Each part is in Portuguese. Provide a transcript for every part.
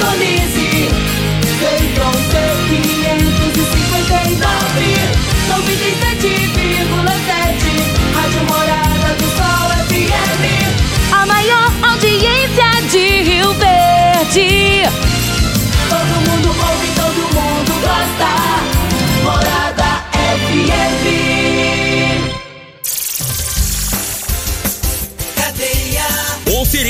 Indonésia.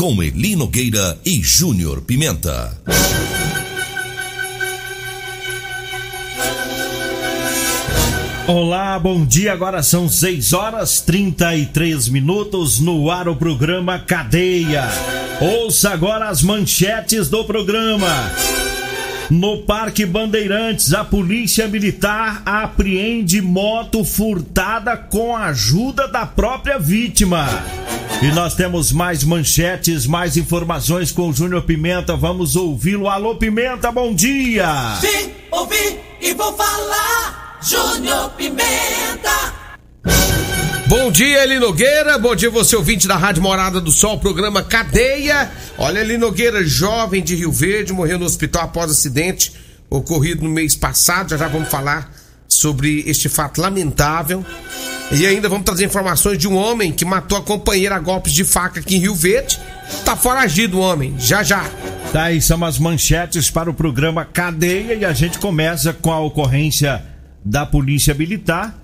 com Eli Nogueira e Júnior Pimenta. Olá, bom dia. Agora são 6 horas 33 minutos no ar o programa Cadeia. Ouça agora as manchetes do programa. No Parque Bandeirantes, a Polícia Militar apreende moto furtada com a ajuda da própria vítima. E nós temos mais manchetes, mais informações com o Júnior Pimenta. Vamos ouvi-lo. Alô, Pimenta, bom dia! Vim, ouvi e vou falar. Júnior Pimenta. Bom dia, Eli Nogueira. Bom dia, você ouvinte da Rádio Morada do Sol, programa Cadeia. Olha, Eli Nogueira, jovem de Rio Verde, morreu no hospital após acidente ocorrido no mês passado. Já já vamos falar sobre este fato lamentável. E ainda vamos trazer informações de um homem que matou a companheira a golpes de faca aqui em Rio Verde. Tá foragido o homem, já já. Tá aí, são as manchetes para o programa Cadeia e a gente começa com a ocorrência da Polícia Militar.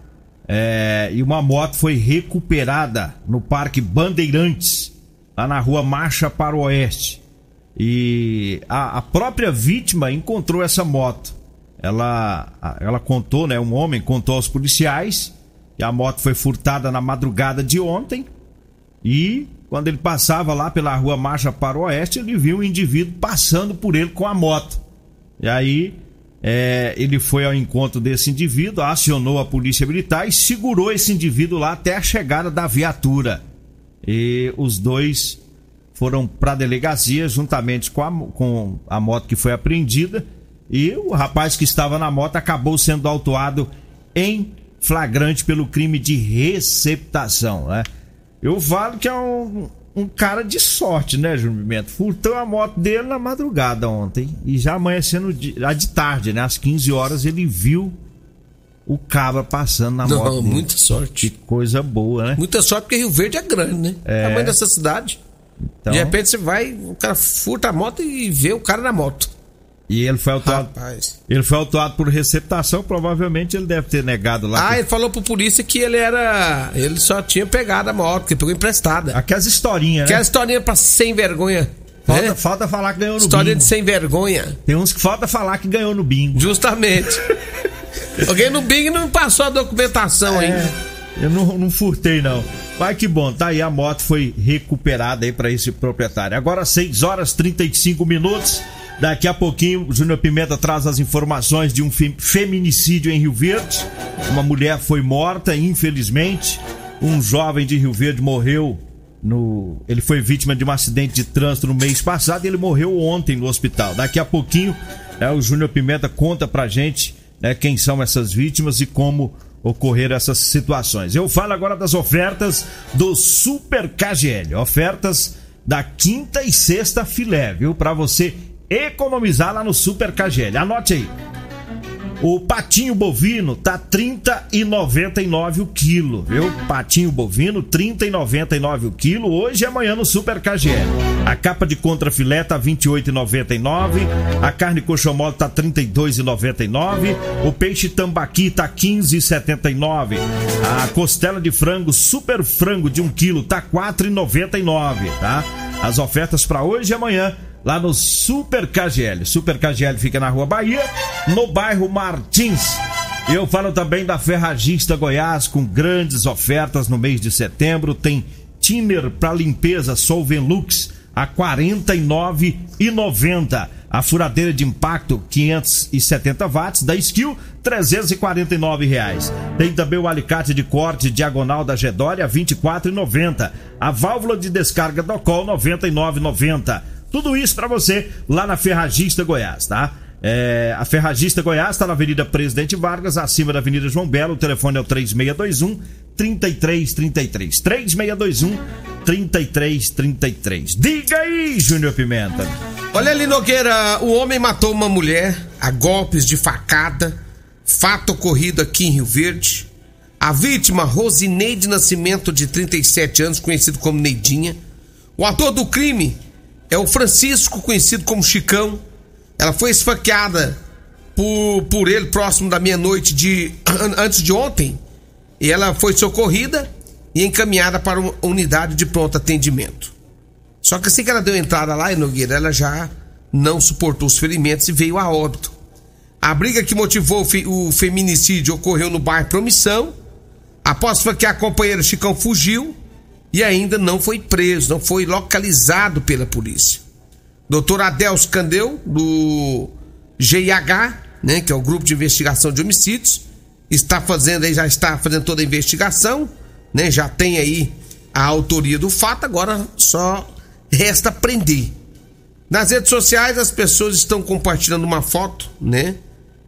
é, e uma moto foi recuperada no Parque Bandeirantes, lá na rua Marcha para o Oeste. E a, a própria vítima encontrou essa moto. Ela, ela contou, né? Um homem contou aos policiais que a moto foi furtada na madrugada de ontem. E quando ele passava lá pela rua Marcha para o Oeste, ele viu um indivíduo passando por ele com a moto. E aí é, ele foi ao encontro desse indivíduo, acionou a polícia militar e segurou esse indivíduo lá até a chegada da viatura. E os dois foram para a delegacia juntamente com a, com a moto que foi apreendida. E o rapaz que estava na moto acabou sendo autuado em flagrante pelo crime de receptação, né? Eu falo que é um, um cara de sorte, né, Júnior Pimenta? Furtou a moto dele na madrugada ontem. E já amanhecendo de, já de tarde, né? Às 15 horas ele viu o cabra passando na moto. Não, dele. muita sorte. Coisa boa, né? Muita sorte porque Rio Verde é grande, né? É. Tamanho dessa cidade. Então, De repente você vai, o cara furta a moto e vê o cara na moto. E ele foi autuado. Rapaz. Ele foi autuado por receptação, provavelmente ele deve ter negado lá. Ah, que- ele falou pro polícia que ele era. Ele só tinha pegado a moto, que pegou emprestada. Aquelas historinhas, é né? historinha pra sem vergonha. Falta, né? falta falar que ganhou no História bingo. de sem vergonha. Tem uns que falta falar que ganhou no bingo. Justamente. Alguém no Bing não passou a documentação É, ainda. eu não, não furtei, não. Mas que bom, tá aí a moto foi recuperada aí pra esse proprietário. Agora 6 horas 35 minutos. Daqui a pouquinho, Júnior Pimenta traz as informações de um fe- feminicídio em Rio Verde. Uma mulher foi morta, infelizmente. Um jovem de Rio Verde morreu no. Ele foi vítima de um acidente de trânsito no mês passado e ele morreu ontem no hospital. Daqui a pouquinho, né, o Júnior Pimenta conta pra gente né, quem são essas vítimas e como ocorreram essas situações. Eu falo agora das ofertas do Super KGL. Ofertas da quinta e sexta filé, viu? Pra você economizar lá no Super KGL. Anote aí. O patinho bovino tá 30,99 o quilo, viu? Patinho bovino 30,99 o quilo hoje e amanhã no Super KGL. A capa de contrafilé tá 28,99, a carne coxão mole tá 32,99, o peixe tambaqui tá 15,79, a costela de frango super frango de 1 quilo tá 4,99, tá? As ofertas para hoje e amanhã lá no Super KGL. Super KGL fica na Rua Bahia, no bairro Martins. Eu falo também da Ferragista Goiás com grandes ofertas no mês de setembro. Tem Tiner para limpeza Solvenlux a R$ 49,90. A furadeira de impacto 570 watts da Skill 349 reais. Tem também o alicate de corte diagonal da Gedória R$ 24,90. A válvula de descarga do Col R$ 99,90. Tudo isso para você lá na Ferragista Goiás, tá? É, a Ferragista Goiás está na Avenida Presidente Vargas, acima da Avenida João Belo. O telefone é o 3621 3333. 3621 3333. Diga aí, Júnior Pimenta. Olha ali, Nogueira, o homem matou uma mulher a golpes de facada. Fato ocorrido aqui em Rio Verde. A vítima, Rosineide Nascimento, de 37 anos, conhecido como Neidinha. O ator do crime é o Francisco, conhecido como Chicão. Ela foi esfaqueada por, por ele próximo da meia-noite de antes de ontem. E ela foi socorrida e encaminhada para uma unidade de pronto atendimento. Só que assim que ela deu entrada lá em Nogueira, ela já não suportou os ferimentos e veio a óbito. A briga que motivou o feminicídio ocorreu no bairro Promissão. Após esfaquear a companheira, Chicão fugiu e ainda não foi preso, não foi localizado pela polícia. Doutor Adelso Candeu, do GIH, né, que é o Grupo de Investigação de Homicídios, está fazendo aí, já está fazendo toda a investigação, né, já tem aí a autoria do fato, agora só resta prender. Nas redes sociais as pessoas estão compartilhando uma foto, né,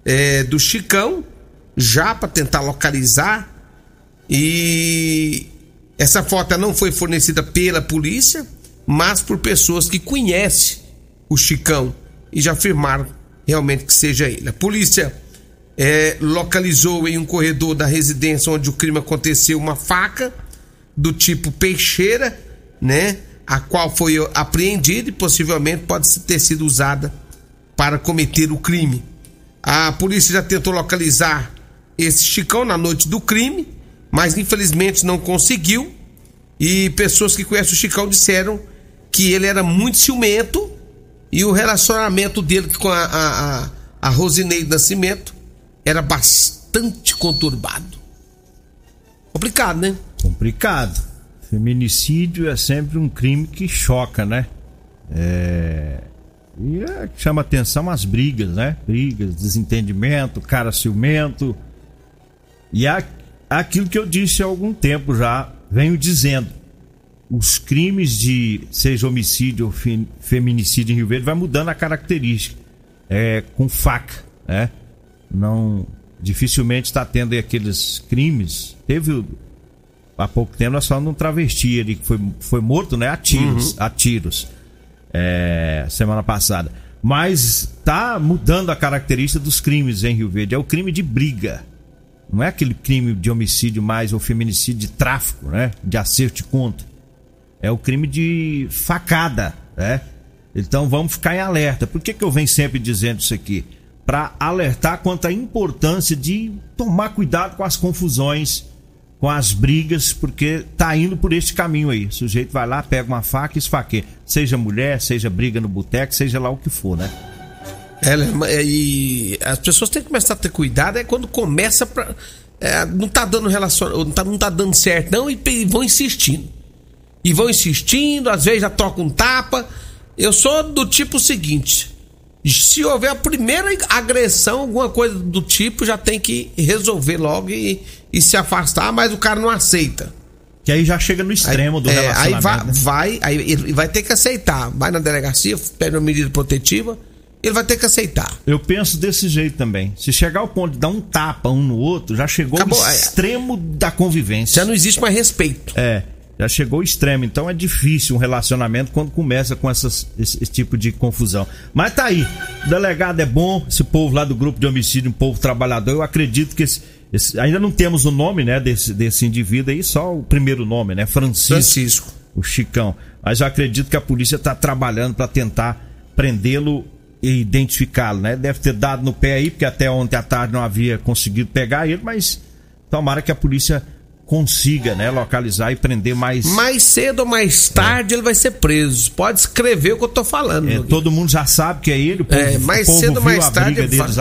é, do Chicão, já para tentar localizar e essa foto não foi fornecida pela polícia, mas por pessoas que conhecem o Chicão e já afirmaram realmente que seja ele. A polícia é, localizou em um corredor da residência onde o crime aconteceu uma faca do tipo peixeira, né? A qual foi apreendida e possivelmente pode ter sido usada para cometer o crime. A polícia já tentou localizar esse Chicão na noite do crime, mas infelizmente não conseguiu. E pessoas que conhecem o Chicão disseram que ele era muito ciumento e o relacionamento dele com a, a, a, a Rosineide Nascimento era bastante conturbado. Complicado, né? Complicado. Feminicídio é sempre um crime que choca, né? É... E é, chama atenção as brigas, né? Brigas, desentendimento, cara ciumento. E é aquilo que eu disse há algum tempo já, venho dizendo os crimes de seja homicídio ou feminicídio em Rio Verde vai mudando a característica é, com faca, né? Não dificilmente está tendo aqueles crimes. Teve há pouco tempo nós falamos de um travesti ali que foi, foi morto, né? A tiros, uhum. a tiros. É, semana passada. Mas tá mudando a característica dos crimes em Rio Verde. É o crime de briga. Não é aquele crime de homicídio mais ou feminicídio de tráfico, né? De acerto de conta é o crime de facada, né? Então vamos ficar em alerta. Por que, que eu venho sempre dizendo isso aqui? Para alertar quanto à importância de tomar cuidado com as confusões, com as brigas, porque tá indo por este caminho aí. O sujeito vai lá, pega uma faca e esfaqueia. Seja mulher, seja briga no boteco, seja lá o que for, né? É, e as pessoas têm que começar a ter cuidado é quando começa pra. É, não tá dando relação, não tá, não tá dando certo, não, e, e vão insistindo e vão insistindo, às vezes já trocam um tapa. Eu sou do tipo seguinte: se houver a primeira agressão, alguma coisa do tipo, já tem que resolver logo e, e se afastar, mas o cara não aceita. Que aí já chega no extremo aí, do é, relacionamento. Aí vai, né? vai, aí vai ter que aceitar. Vai na delegacia, pede uma medida protetiva, ele vai ter que aceitar. Eu penso desse jeito também. Se chegar ao ponto de dar um tapa um no outro, já chegou Acabou, ao é. extremo da convivência. Já não existe mais respeito. É. já chegou ao extremo. Então é difícil um relacionamento quando começa com essas, esse, esse, tipo de confusão. Mas tá aí. O delegado é bom, esse povo lá do grupo de homicídio, um povo trabalhador. Eu acredito que esse, esse, ainda não temos o nome, né, desse, desse indivíduo aí, só o primeiro nome, né? Francisco. Francisco. O Chicão. Mas eu acredito que a polícia está trabalhando para tentar prendê-lo identificá-lo, né? Deve ter dado no pé aí, porque até ontem à tarde não havia conseguido pegar ele, mas tomara que a polícia consiga, né, localizar e prender mais. Mais cedo ou mais tarde é. ele vai ser preso. Pode escrever o que eu tô falando. É, todo mundo já sabe que é ele. O povo, é, mais cedo ou mais tarde. Deles.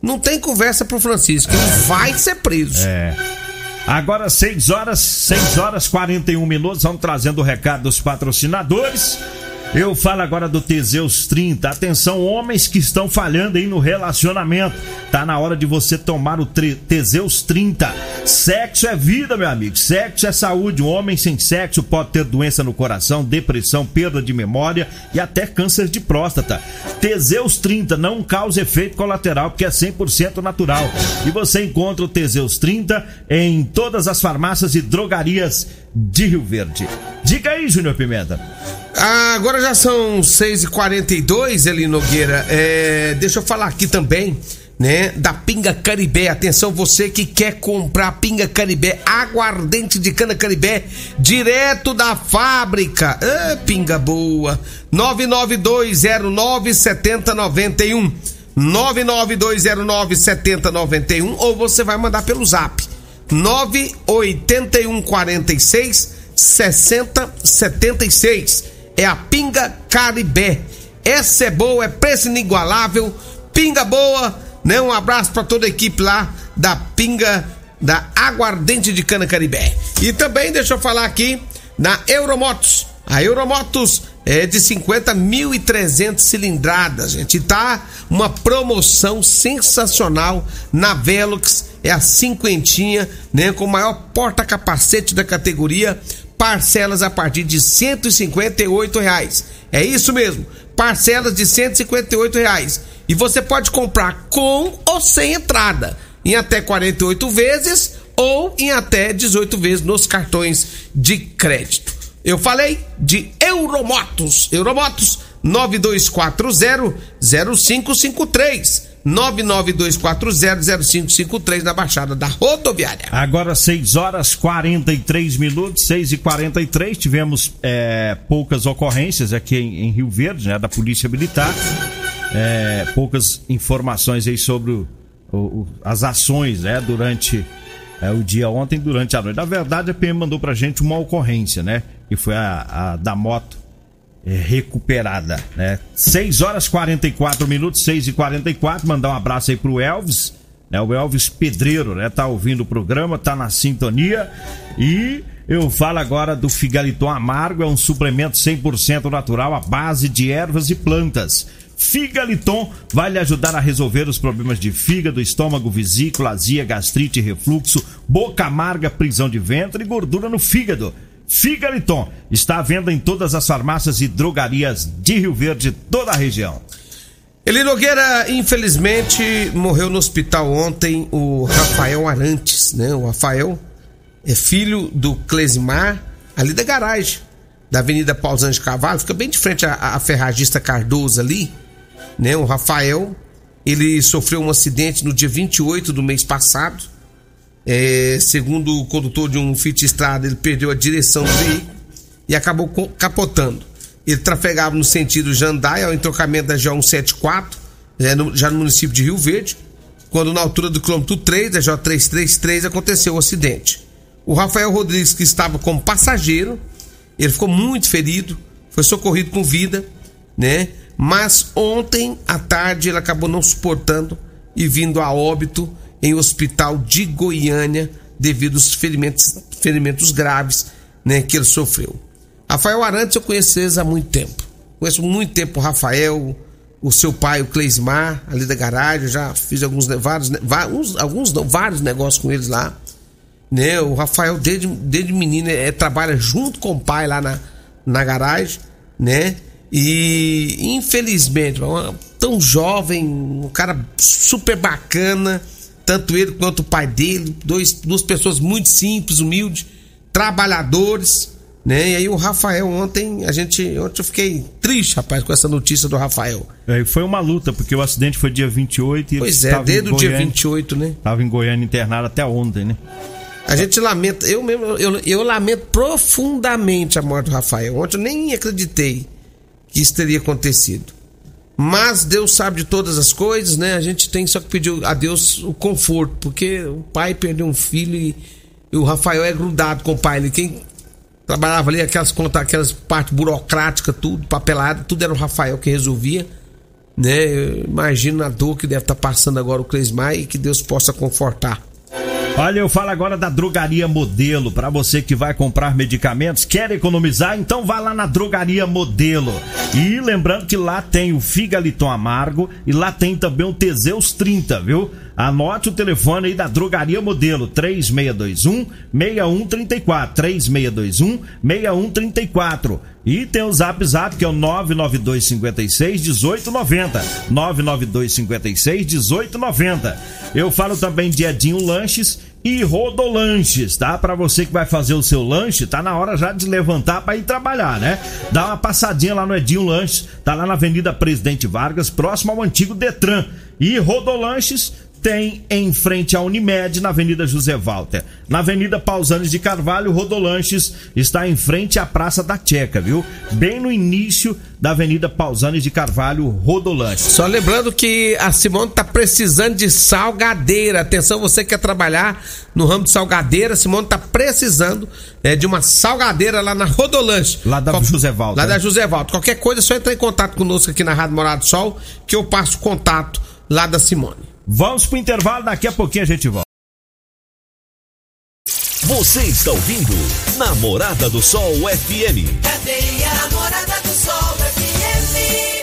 Não tem conversa pro Francisco. Ele vai ser preso. É. Agora 6 horas, 6 horas 41 minutos, vamos trazendo o recado dos patrocinadores. Eu falo agora do Teseus 30. Atenção, homens que estão falhando aí no relacionamento. Tá na hora de você tomar o Teseus 30. Sexo é vida, meu amigo. Sexo é saúde. Um homem sem sexo pode ter doença no coração, depressão, perda de memória e até câncer de próstata. Teseus 30 não causa efeito colateral porque é 100% natural. E você encontra o Teseus 30 em todas as farmácias e drogarias de Rio Verde. Diga aí, Júnior Pimenta. Ah, agora já são 6h42, Eli Nogueira. É, deixa eu falar aqui também, né? Da Pinga Caribé. Atenção, você que quer comprar Pinga Caribé, aguardente de cana Caribé, direto da fábrica. Ah, pinga boa. 992097091. 992097091 ou você vai mandar pelo zap 98146 6076 é a Pinga Caribé. Essa é boa, é preço inigualável. Pinga boa, né? Um abraço para toda a equipe lá da Pinga da Aguardente de Cana Caribé. E também deixa eu falar aqui na Euromotos. A Euromotos é de 50.300 cilindradas, gente. Tá uma promoção sensacional na Velox. É a cinquentinha, né? Com o maior porta-capacete da categoria parcelas a partir de 158 reais. É isso mesmo, parcelas de 158 reais. E você pode comprar com ou sem entrada, em até 48 vezes ou em até 18 vezes nos cartões de crédito. Eu falei de Euromotos. Euromotos 9240 0553. 992400553 na Baixada da Rodoviária. Agora 6 horas 43 minutos, 6 e 43 tivemos é, poucas ocorrências aqui em, em, Rio Verde, né, da Polícia Militar. É, poucas informações aí sobre o, o, as ações, né, durante é, o dia ontem, durante a noite. Na verdade, a PM mandou pra gente uma ocorrência, né, que foi a, a da moto recuperada, né? 6 horas 44 minutos, 6 e 44 mandar um abraço aí pro Elvis, né? O Elvis Pedreiro, né? Tá ouvindo o programa, tá na sintonia e eu falo agora do Figaliton Amargo, é um suplemento 100% natural à base de ervas e plantas. Figaliton vai lhe ajudar a resolver os problemas de fígado, estômago, vesícula, azia, gastrite, refluxo, boca amarga, prisão de ventre e gordura no fígado. Figaliton está à venda em todas as farmácias e drogarias de Rio Verde, toda a região. Eli Nogueira, infelizmente, morreu no hospital ontem o Rafael Arantes, né? O Rafael é filho do Clesimar, ali da garagem da Avenida Pausante Cavalo, fica bem de frente à, à ferragista Cardoso ali, né? O Rafael, ele sofreu um acidente no dia 28 do mês passado, é, segundo o condutor de um Fit Estrada, ele perdeu a direção do veículo e acabou capotando. Ele trafegava no sentido Jandaia, ao entrocamento da J174, já no, já no município de Rio Verde, quando na altura do quilômetro 3, da J333, aconteceu o acidente. O Rafael Rodrigues, que estava como passageiro, ele ficou muito ferido, foi socorrido com vida, né? Mas ontem à tarde ele acabou não suportando e vindo a óbito em hospital de Goiânia devido aos ferimentos, ferimentos graves né, que ele sofreu. Rafael Arantes eu conheço eles há muito tempo. Conheço muito tempo o Rafael, o seu pai, o Cleismar, ali da garagem. Já fiz alguns, vários, vários, alguns não, vários negócios com eles lá. Né? O Rafael, desde, desde menino, é, trabalha junto com o pai lá na, na garagem, né? E infelizmente, tão jovem, um cara super bacana tanto ele quanto o pai dele, dois, duas pessoas muito simples, humildes, trabalhadores, Né? E aí o Rafael ontem, a gente. Ontem eu fiquei triste, rapaz, com essa notícia do Rafael. É, foi uma luta, porque o acidente foi dia 28 e Pois é, desde o dia Goiânia- 28, né? Tava em Goiânia internado até ontem, né? A gente lamenta, eu mesmo, eu, eu lamento profundamente a morte do Rafael. Ontem eu nem acreditei que isso teria acontecido. Mas Deus sabe de todas as coisas, né? A gente tem só que pedir a Deus o conforto, porque o pai perdeu um filho e, e o Rafael é grudado com o pai. Ele, quem trabalhava ali, aquelas contas, aquelas partes burocráticas, tudo, papelada, tudo era o Rafael que resolvia. Né? Eu imagino a dor que deve estar passando agora o Cleismar e que Deus possa confortar. Olha, eu falo agora da Drogaria Modelo. Para você que vai comprar medicamentos, quer economizar? Então vá lá na Drogaria Modelo. E lembrando que lá tem o Figaliton Amargo e lá tem também o Teseus 30, viu? Anote o telefone aí da Drogaria Modelo, 3621 6134, 3621 6134. E tem o Zap Zap que é o 992 56 1890, 992 56 1890. Eu falo também de Edinho Lanches e Rodolanches, tá? Para você que vai fazer o seu lanche, tá na hora já de levantar para ir trabalhar, né? Dá uma passadinha lá no Edinho Lanches, tá lá na Avenida Presidente Vargas, próximo ao antigo Detran. E Rodolanches tem em frente à Unimed, na Avenida José Walter. Na Avenida Pausanes de Carvalho, Rodolanches está em frente à Praça da Checa, viu? Bem no início da Avenida Pausanes de Carvalho, Rodolanches. Só lembrando que a Simone tá precisando de salgadeira. Atenção, você que quer trabalhar no ramo de salgadeira, a Simone tá precisando né, de uma salgadeira lá na Rodolanche. Lá da Qual- José Walter, Lá né? da José Walter. Qualquer coisa é só entrar em contato conosco aqui na Rádio Morado do Sol, que eu passo contato lá da Simone. Vamos pro intervalo, daqui a pouquinho a gente volta. Você está ouvindo Namorada do Sol FM. Cadeia Namorada do Sol FM.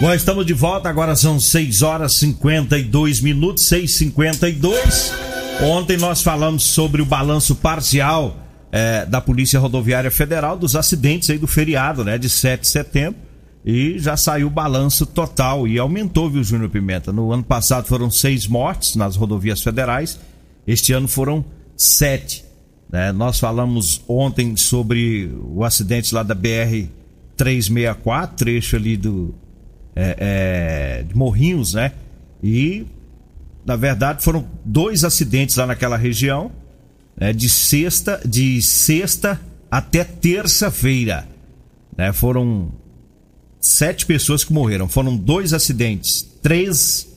Bom, estamos de volta, agora são 6 horas 52 minutos, 6h52. Ontem nós falamos sobre o balanço parcial eh, da Polícia Rodoviária Federal dos acidentes aí do feriado, né, de 7 de setembro. E já saiu o balanço total e aumentou, viu, Júnior Pimenta? No ano passado foram seis mortes nas rodovias federais, este ano foram sete. né? Nós falamos ontem sobre o acidente lá da BR 364, trecho ali do é, é, de Morrinhos, né? E na verdade foram dois acidentes lá naquela região, né? de sexta, de sexta até terça-feira, né? Foram sete pessoas que morreram. Foram dois acidentes, três,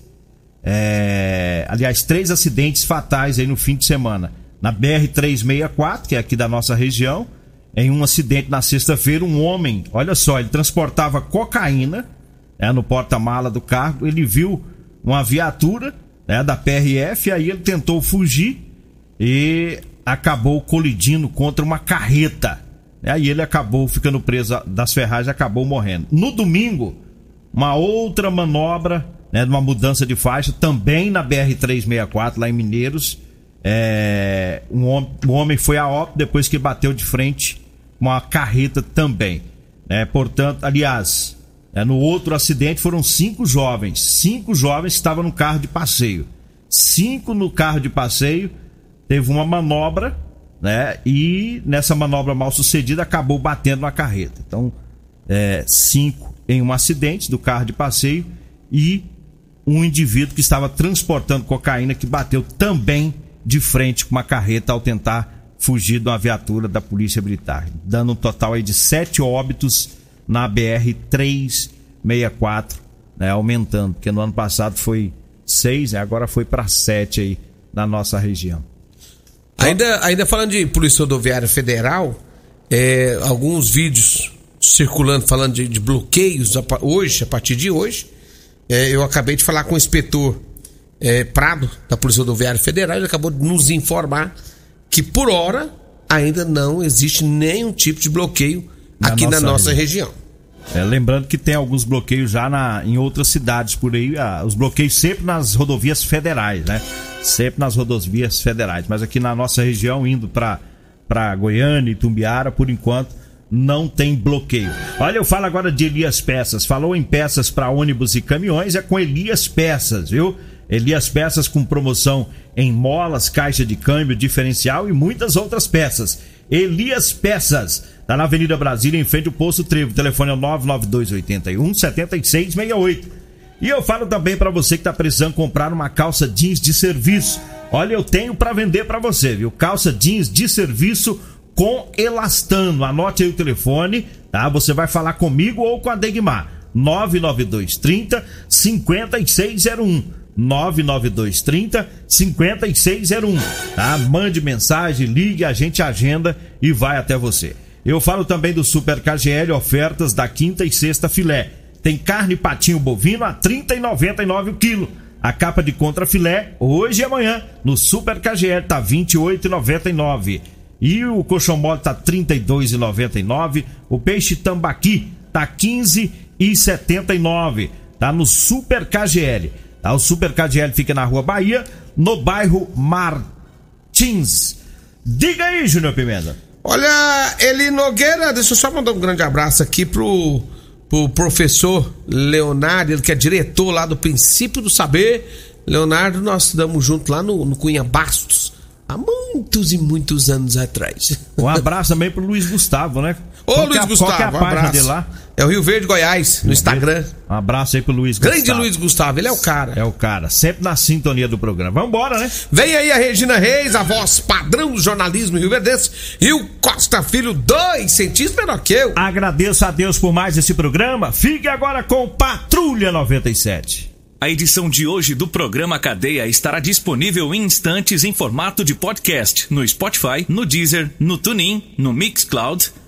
é, aliás, três acidentes fatais aí no fim de semana. Na BR 364, que é aqui da nossa região, em um acidente na sexta-feira, um homem, olha só, ele transportava cocaína né, no porta-mala do carro. Ele viu uma viatura né, da PRF, aí ele tentou fugir e acabou colidindo contra uma carreta. Aí ele acabou ficando preso das ferragens acabou morrendo. No domingo, uma outra manobra, né, uma mudança de faixa, também na BR-364, lá em Mineiros. É, um, hom- um homem foi a óbito depois que bateu de frente uma carreta também. né? portanto, aliás, é, no outro acidente foram cinco jovens. Cinco jovens que estavam no carro de passeio. Cinco no carro de passeio. Teve uma manobra, né? E nessa manobra mal sucedida acabou batendo na carreta. Então, é, cinco em um acidente do carro de passeio e um indivíduo que estava transportando cocaína que bateu também de frente com uma carreta ao tentar fugir de uma viatura da Polícia Militar, dando um total aí de sete óbitos na BR 364, né, aumentando, porque no ano passado foi seis, né, agora foi para sete aí na nossa região. Ainda, ainda falando de Polícia Rodoviária Federal, é, alguns vídeos circulando falando de, de bloqueios a hoje, a partir de hoje. É, eu acabei de falar com o inspetor é, Prado, da Polícia Rodoviária Federal, ele acabou de nos informar que por hora ainda não existe nenhum tipo de bloqueio Na aqui na nossa nossa região. É, lembrando que tem alguns bloqueios já na, em outras cidades por aí, ah, os bloqueios sempre nas rodovias federais, né? Sempre nas rodovias federais, mas aqui na nossa região, indo para Goiânia e Tumbiara, por enquanto não tem bloqueio. Olha, eu falo agora de Elias Peças. Falou em peças para ônibus e caminhões, é com Elias Peças, viu? Elias Peças com promoção em molas, caixa de câmbio, diferencial e muitas outras peças. Elias Peças, tá na Avenida Brasília, em frente ao Poço Trevo. O telefone é o 99281 7668. E eu falo também para você que tá precisando comprar uma calça jeans de serviço. Olha, eu tenho para vender para você, viu? Calça jeans de serviço com elastano. Anote aí o telefone, tá? Você vai falar comigo ou com a Degmar. 99230 5601. 99230 5601. Tá? Mande mensagem, ligue, a gente agenda e vai até você. Eu falo também do Super KGL, ofertas da quinta e sexta filé. Tem carne patinho bovino a R$ 30,99 o quilo. A capa de contra filé, hoje e amanhã, no Super KGL tá R$ 28,99. E o colchão mole tá R$ 32,99. O peixe tambaqui tá R$ 15,79. Tá no Super KGL. Tá? O Super KGL fica na Rua Bahia, no bairro Martins. Diga aí, Júnior Pimenta. Olha, Eli Nogueira, deixa eu só mandar um grande abraço aqui pro, pro professor Leonardo, que é diretor lá do Princípio do Saber. Leonardo, nós estudamos junto lá no, no Cunha Bastos há muitos e muitos anos atrás. Um abraço também pro Luiz Gustavo, né? Ô, Qual Luiz que é a- Gustavo, qual que é a um abraço. dele lá? É o Rio Verde, Goiás, no Instagram. Um abraço aí pro Luiz Grande Gustavo. Luiz Gustavo, ele é o cara. É o cara, sempre na sintonia do programa. Vambora, né? Vem aí a Regina Reis, a voz padrão do jornalismo rio verdense, e o Costa Filho, dois centímetros menor que eu. Agradeço a Deus por mais esse programa. Fique agora com Patrulha 97. A edição de hoje do programa Cadeia estará disponível em instantes em formato de podcast no Spotify, no Deezer, no TuneIn, no Mixcloud,